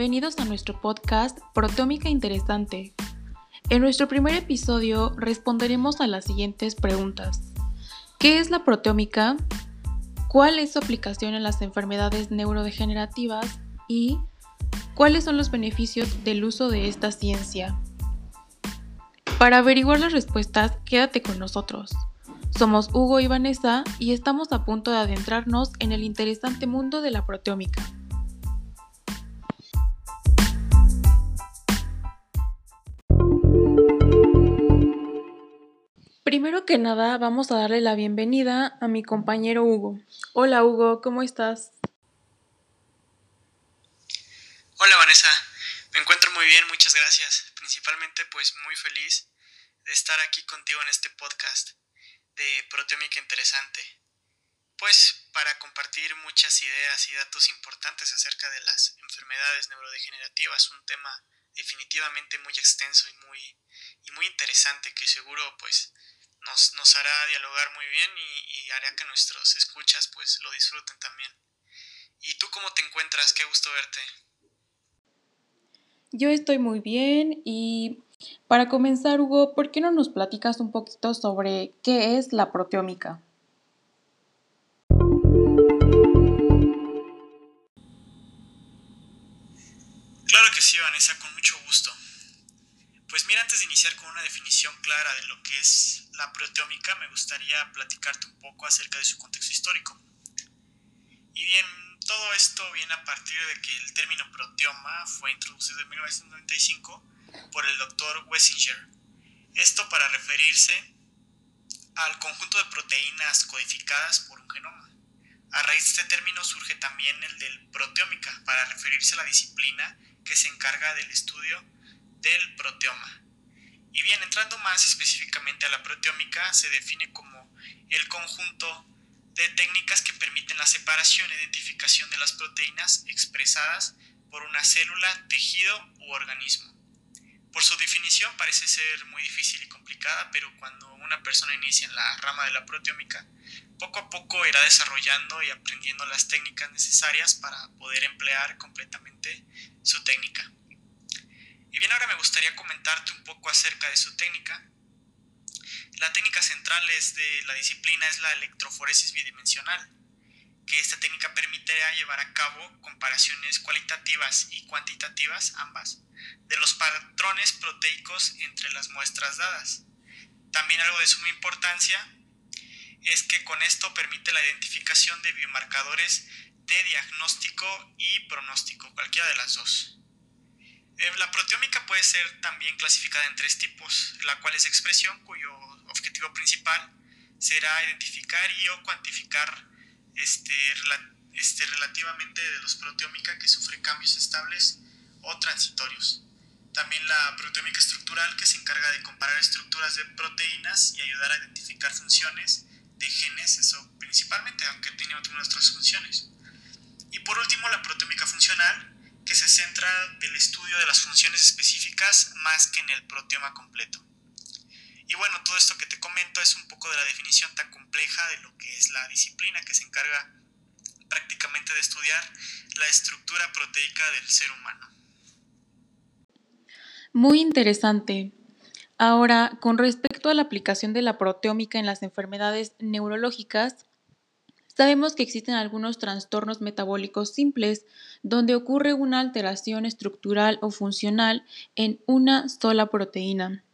Bienvenidos a nuestro podcast Proteómica Interesante. En nuestro primer episodio responderemos a las siguientes preguntas. ¿Qué es la proteómica? ¿Cuál es su aplicación en las enfermedades neurodegenerativas? ¿Y cuáles son los beneficios del uso de esta ciencia? Para averiguar las respuestas, quédate con nosotros. Somos Hugo y Vanessa y estamos a punto de adentrarnos en el interesante mundo de la proteómica. Primero que nada, vamos a darle la bienvenida a mi compañero Hugo. Hola Hugo, ¿cómo estás? Hola Vanessa, me encuentro muy bien, muchas gracias. Principalmente pues muy feliz de estar aquí contigo en este podcast de Proteómica Interesante. Pues para compartir muchas ideas y datos importantes acerca de las enfermedades neurodegenerativas, un tema definitivamente muy extenso y muy, y muy interesante que seguro pues nos, nos hará dialogar muy bien y, hará que nuestros escuchas pues lo disfruten también. ¿Y tú cómo te encuentras? Qué gusto verte. Yo estoy muy bien y para comenzar, Hugo, ¿por qué no nos platicas un poquito sobre qué es la proteómica? Claro que sí, Vanessa, con mucho gusto. Pues mira, antes de iniciar con una definición clara de lo que es la proteómica, me gustaría platicarte un poco acerca de su contexto histórico. Y bien, todo esto viene a partir de que el término proteoma fue introducido en 1995 por el doctor Wessinger. Esto para referirse al conjunto de proteínas codificadas por un genoma. A raíz de este término surge también el del proteómica, para referirse a la disciplina que se encarga del estudio del proteoma. Y bien, entrando más específicamente a la proteómica, se define como el conjunto de técnicas que permiten la separación e identificación de las proteínas expresadas por una célula, tejido u organismo. Por su definición parece ser muy difícil y complicada, pero cuando una persona inicia en la rama de la proteómica, poco a poco irá desarrollando y aprendiendo las técnicas necesarias para poder emplear completamente su técnica. Y bien, ahora me gustaría comentarte un poco acerca de su técnica. La técnica central es de la disciplina es la electroforesis bidimensional, que esta técnica permitirá llevar a cabo comparaciones cualitativas y cuantitativas, ambas, de los patrones proteicos entre las muestras dadas. También algo de suma importancia es que con esto permite la identificación de biomarcadores de diagnóstico y pronóstico, cualquiera de las dos. Eh, la proteómica puede ser también clasificada en tres tipos, la cual es expresión cuyo objetivo principal será identificar y o cuantificar este, este, relativamente de los proteómica que sufren cambios estables o transitorios. También la proteómica estructural que se encarga de comparar estructuras de proteínas y ayudar a identificar funciones de genes, eso principalmente, aunque tiene otras funciones. Y por último la proteómica funcional que se centra del estudio de las funciones específicas más que en el proteoma completo. Y bueno, todo esto que te comento es un poco de la definición tan compleja de lo que es la disciplina que se encarga prácticamente de estudiar la estructura proteica del ser humano. Muy interesante. Ahora, con respecto a la aplicación de la proteómica en las enfermedades neurológicas, Sabemos que existen algunos trastornos metabólicos simples donde ocurre una alteración estructural o funcional en una sola proteína.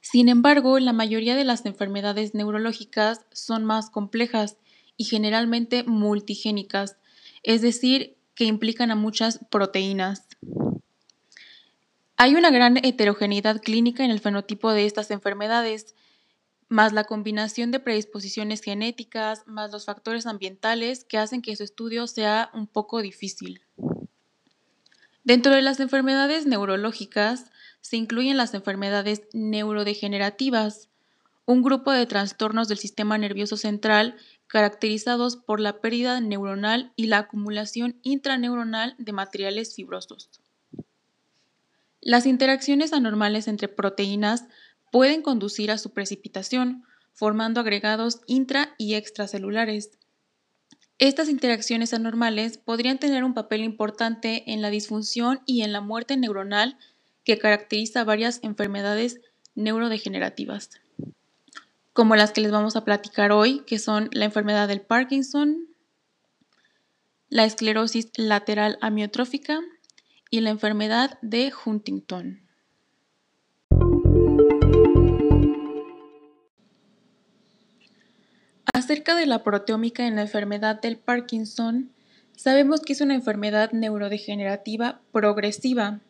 Sin embargo, la mayoría de las enfermedades neurológicas son más complejas y generalmente multigénicas, es decir, que implican a muchas proteínas. Hay una gran heterogeneidad clínica en el fenotipo de estas enfermedades, más la combinación de predisposiciones genéticas, más los factores ambientales que hacen que su estudio sea un poco difícil. Dentro de las enfermedades neurológicas se incluyen las enfermedades neurodegenerativas, un grupo de trastornos del sistema nervioso central caracterizados por la pérdida neuronal y la acumulación intraneuronal de materiales fibrosos. Las interacciones anormales entre proteínas pueden conducir a su precipitación, formando agregados intra y extracelulares. Estas interacciones anormales podrían tener un papel importante en la disfunción y en la muerte neuronal que caracteriza varias enfermedades neurodegenerativas, como las que les vamos a platicar hoy, que son la enfermedad del Parkinson, la esclerosis lateral amiotrófica y la enfermedad de Huntington. Acerca de la proteómica en la enfermedad del Parkinson, sabemos que es una enfermedad neurodegenerativa progresiva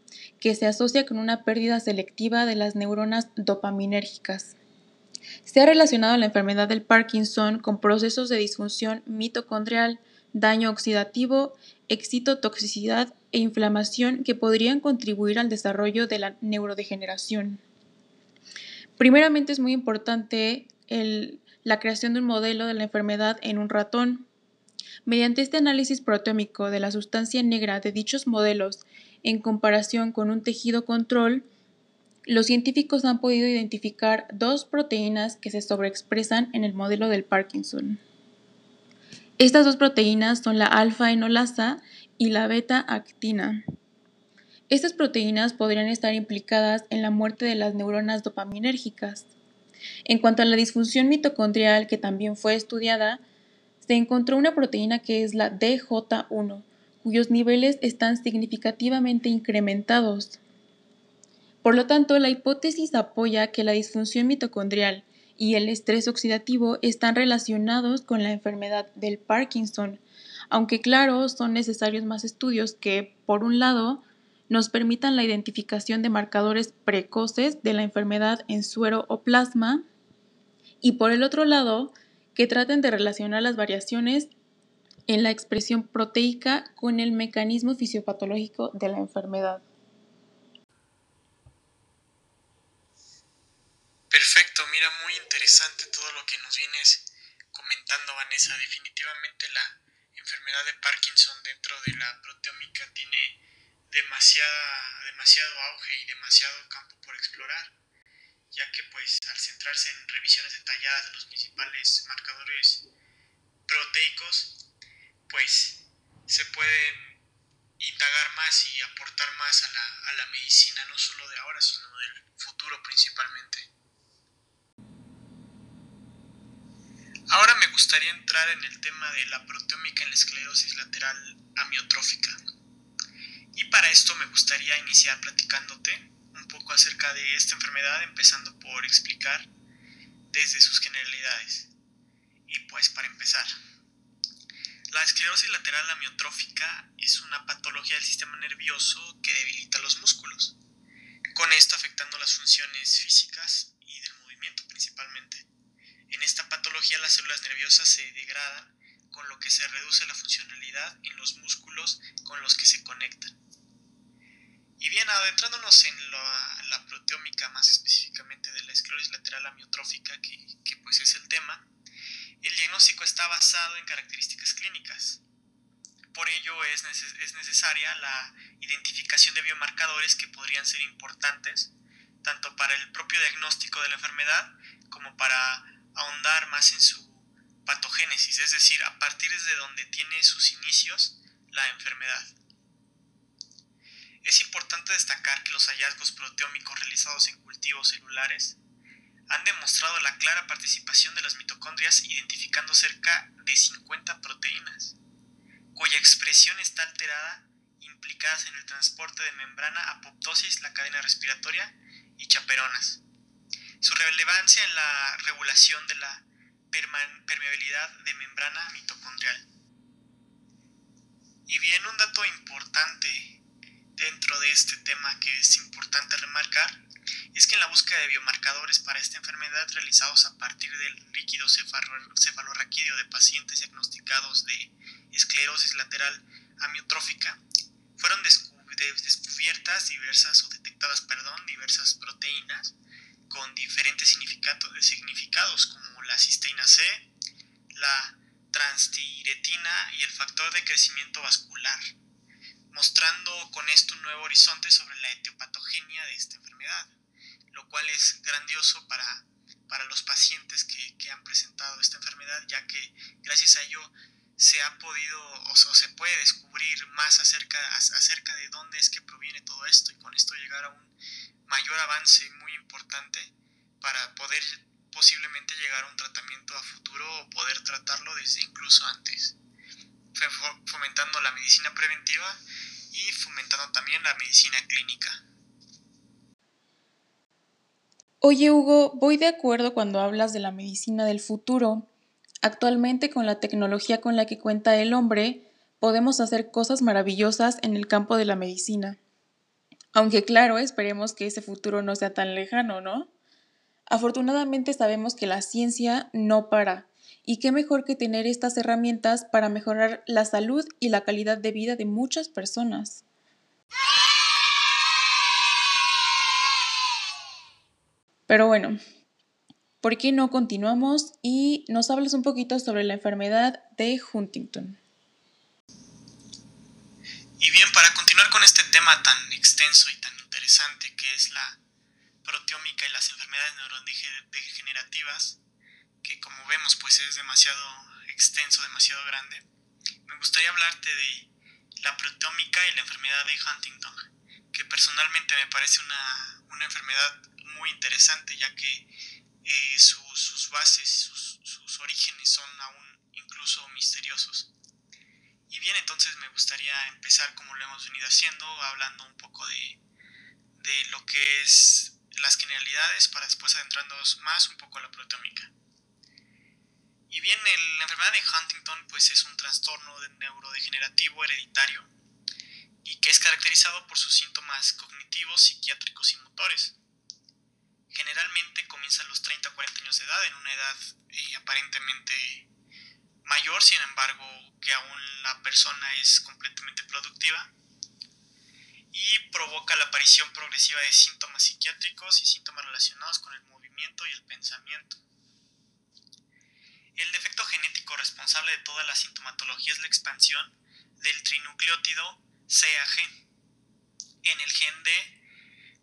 que se asocia con una pérdida selectiva de las neuronas dopaminérgicas. Se ha relacionado la enfermedad del Parkinson con procesos de disfunción mitocondrial, daño oxidativo, excitotoxicidad e inflamación que podrían contribuir al desarrollo de la neurodegeneración. Primeramente es muy importante el la creación de un modelo de la enfermedad en un ratón. Mediante este análisis proteómico de la sustancia negra de dichos modelos en comparación con un tejido control, los científicos han podido identificar dos proteínas que se sobreexpresan en el modelo del Parkinson. Estas dos proteínas son la alfa-enolasa y la beta-actina. Estas proteínas podrían estar implicadas en la muerte de las neuronas dopaminérgicas. En cuanto a la disfunción mitocondrial, que también fue estudiada, se encontró una proteína que es la DJ1, cuyos niveles están significativamente incrementados. Por lo tanto, la hipótesis apoya que la disfunción mitocondrial y el estrés oxidativo están relacionados con la enfermedad del Parkinson, aunque claro, son necesarios más estudios que, por un lado, nos permitan la identificación de marcadores precoces de la enfermedad en suero o plasma y por el otro lado, que traten de relacionar las variaciones en la expresión proteica con el mecanismo fisiopatológico de la enfermedad. Perfecto, mira, muy interesante todo lo que nos vienes comentando, Vanessa. Definitivamente la enfermedad de Parkinson dentro de la proteómica tiene demasiada, demasiado auge y demasiado campo por explorar, ya que pues al centrarse en revisiones detalladas de los principales marcadores proteicos, pues se puede indagar más y aportar más a la, a la medicina, no solo de ahora, sino del futuro principalmente. Ahora me gustaría entrar en el tema de la proteómica en la esclerosis lateral amiotrófica. Y para esto me gustaría iniciar platicándote un poco acerca de esta enfermedad, empezando por explicar desde sus generalidades. Y pues para empezar, la esclerosis lateral amiotrófica es una patología del sistema nervioso que debilita los músculos, con esto afectando las funciones físicas y del movimiento principalmente. En esta patología las células nerviosas se degradan, con lo que se reduce la funcionalidad en los músculos con los que se conectan. Y bien, adentrándonos en la, proteómica, más específicamente de la esclerosis lateral amiotrófica, que, pues es el tema, el diagnóstico está basado en características clínicas. Por ello es, es necesaria la identificación de biomarcadores que podrían ser importantes, tanto para el propio diagnóstico de la enfermedad como para ahondar más en su patogénesis, es decir, a partir de donde tiene sus inicios la enfermedad. Es importante destacar que los hallazgos proteómicos realizados en cultivos celulares han demostrado la clara participación de las mitocondrias identificando cerca de 50 proteínas, cuya expresión está alterada implicadas en el transporte de membrana, apoptosis, la cadena respiratoria y chaperonas. Su relevancia en la regulación de la permeabilidad de membrana mitocondrial. Y bien, un dato importante dentro de este tema que es importante remarcar es que en la búsqueda de biomarcadores para esta enfermedad realizados a partir del líquido cefalorraquídeo de pacientes diagnosticados de esclerosis lateral amiotrófica, fueron descubiertas diversas o detectadas, perdón, diversas proteínas con diferentes significados como la cisteína C, la transtiretina y el factor de crecimiento vascular mostrando con esto un nuevo horizonte sobre la etiopatogenia de esta enfermedad, lo cual es grandioso para, para los pacientes que, que han presentado esta enfermedad, ya que gracias a ello se ha podido o, se puede descubrir más acerca, acerca de dónde es que proviene todo esto y con esto llegar a un mayor avance muy importante para poder posiblemente llegar a un tratamiento a futuro o poder tratarlo desde incluso antes, fomentando la medicina preventiva y fomentando también la medicina clínica. Oye Hugo, voy de acuerdo cuando hablas de la medicina del futuro. Actualmente con la tecnología con la que cuenta el hombre, podemos hacer cosas maravillosas en el campo de la medicina. Aunque claro, esperemos que ese futuro no sea tan lejano, ¿no? Afortunadamente sabemos que la ciencia no para, y qué mejor que tener estas herramientas para mejorar la salud y la calidad de vida de muchas personas. Pero bueno, ¿por qué no continuamos y nos hablas un poquito sobre la enfermedad de Huntington? Y bien, para continuar con este tema tan extenso y tan interesante que es la proteómica y las enfermedades neurodegenerativas, que como vemos pues es demasiado extenso, demasiado grande, me gustaría hablarte de la proteómica y la enfermedad de Huntington, que personalmente me parece una, una enfermedad muy interesante ya que eh, sus bases, sus, sus orígenes son aún incluso misteriosos. Y bien, entonces me gustaría empezar como lo hemos venido haciendo, hablando un poco de, de lo que es las generalidades para después adentrarnos más un poco a la proteómica. Y bien, la enfermedad de Huntington pues es un trastorno neurodegenerativo hereditario y que es caracterizado por sus síntomas cognitivos, psiquiátricos y motores. Generalmente comienza a los 30 o 40 años de edad, en una edad eh, aparentemente mayor, sin embargo que aún la persona es completamente productiva y provoca la aparición progresiva de síntomas psiquiátricos y síntomas relacionados con el movimiento y el pensamiento. El defecto genético responsable de toda la sintomatología es la expansión del trinucleótido CAG en el gen de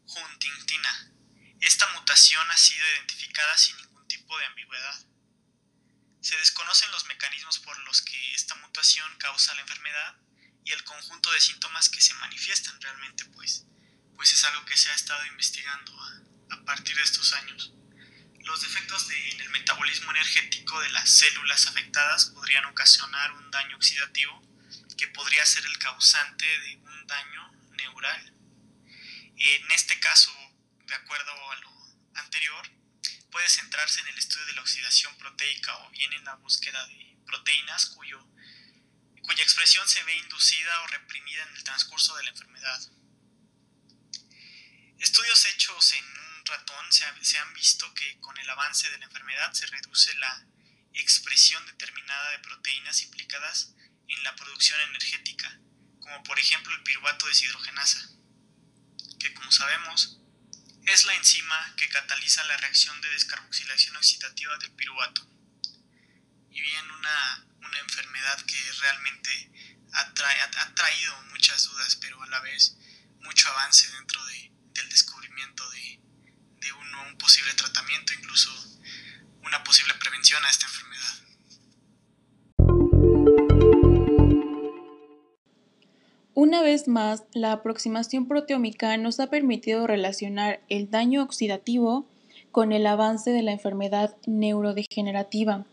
Huntingtina. Esta mutación ha sido identificada sin ningún tipo de ambigüedad. Se desconocen los mecanismos por los que esta mutación causa la enfermedad y el conjunto de síntomas que se manifiestan realmente pues, pues es algo que se ha estado investigando a, partir de estos años. Los defectos en el metabolismo energético de las células afectadas podrían ocasionar un daño oxidativo que podría ser el causante de un daño neural. En este caso, de acuerdo a lo anterior, puede centrarse en el estudio de la oxidación proteica o bien en la búsqueda de proteínas cuyo cuya expresión se ve inducida o reprimida en el transcurso de la enfermedad. Estudios hechos en ratón se, han visto que con el avance de la enfermedad se reduce la expresión determinada de proteínas implicadas en la producción energética, como por ejemplo el piruvato deshidrogenasa, que como sabemos es la enzima que cataliza la reacción de descarboxilación oxidativa del piruvato. Y bien, una una enfermedad que realmente ha, traído muchas dudas, pero a la vez mucho avance dentro del descubrimiento de, un posible tratamiento, incluso una posible prevención a esta enfermedad. Una vez más, la aproximación proteómica nos ha permitido relacionar el daño oxidativo con el avance de la enfermedad neurodegenerativa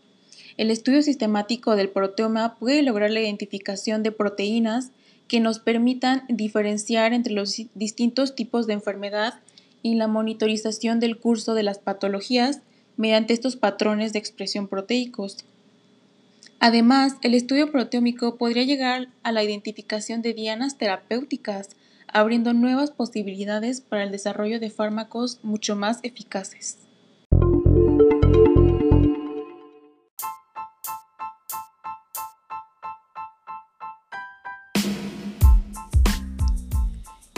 el estudio sistemático del proteoma puede lograr la identificación de proteínas que nos permitan diferenciar entre los distintos tipos de enfermedad y la monitorización del curso de las patologías mediante estos patrones de expresión proteicos. Además, el estudio proteómico podría llegar a la identificación de dianas terapéuticas, abriendo nuevas posibilidades para el desarrollo de fármacos mucho más eficaces.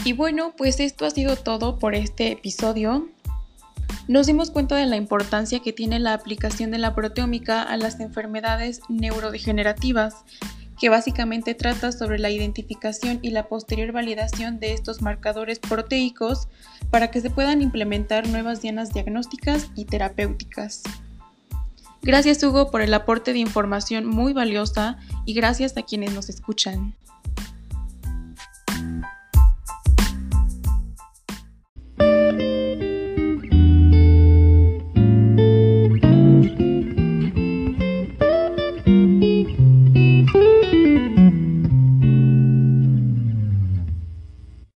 Y bueno, pues esto ha sido todo por este episodio. Nos dimos cuenta de la importancia que tiene la aplicación de la proteómica a las enfermedades neurodegenerativas, que básicamente trata sobre la identificación y la posterior validación de estos marcadores proteicos para que se puedan implementar nuevas dianas diagnósticas y terapéuticas. Gracias Hugo por el aporte de información muy valiosa y gracias a quienes nos escuchan.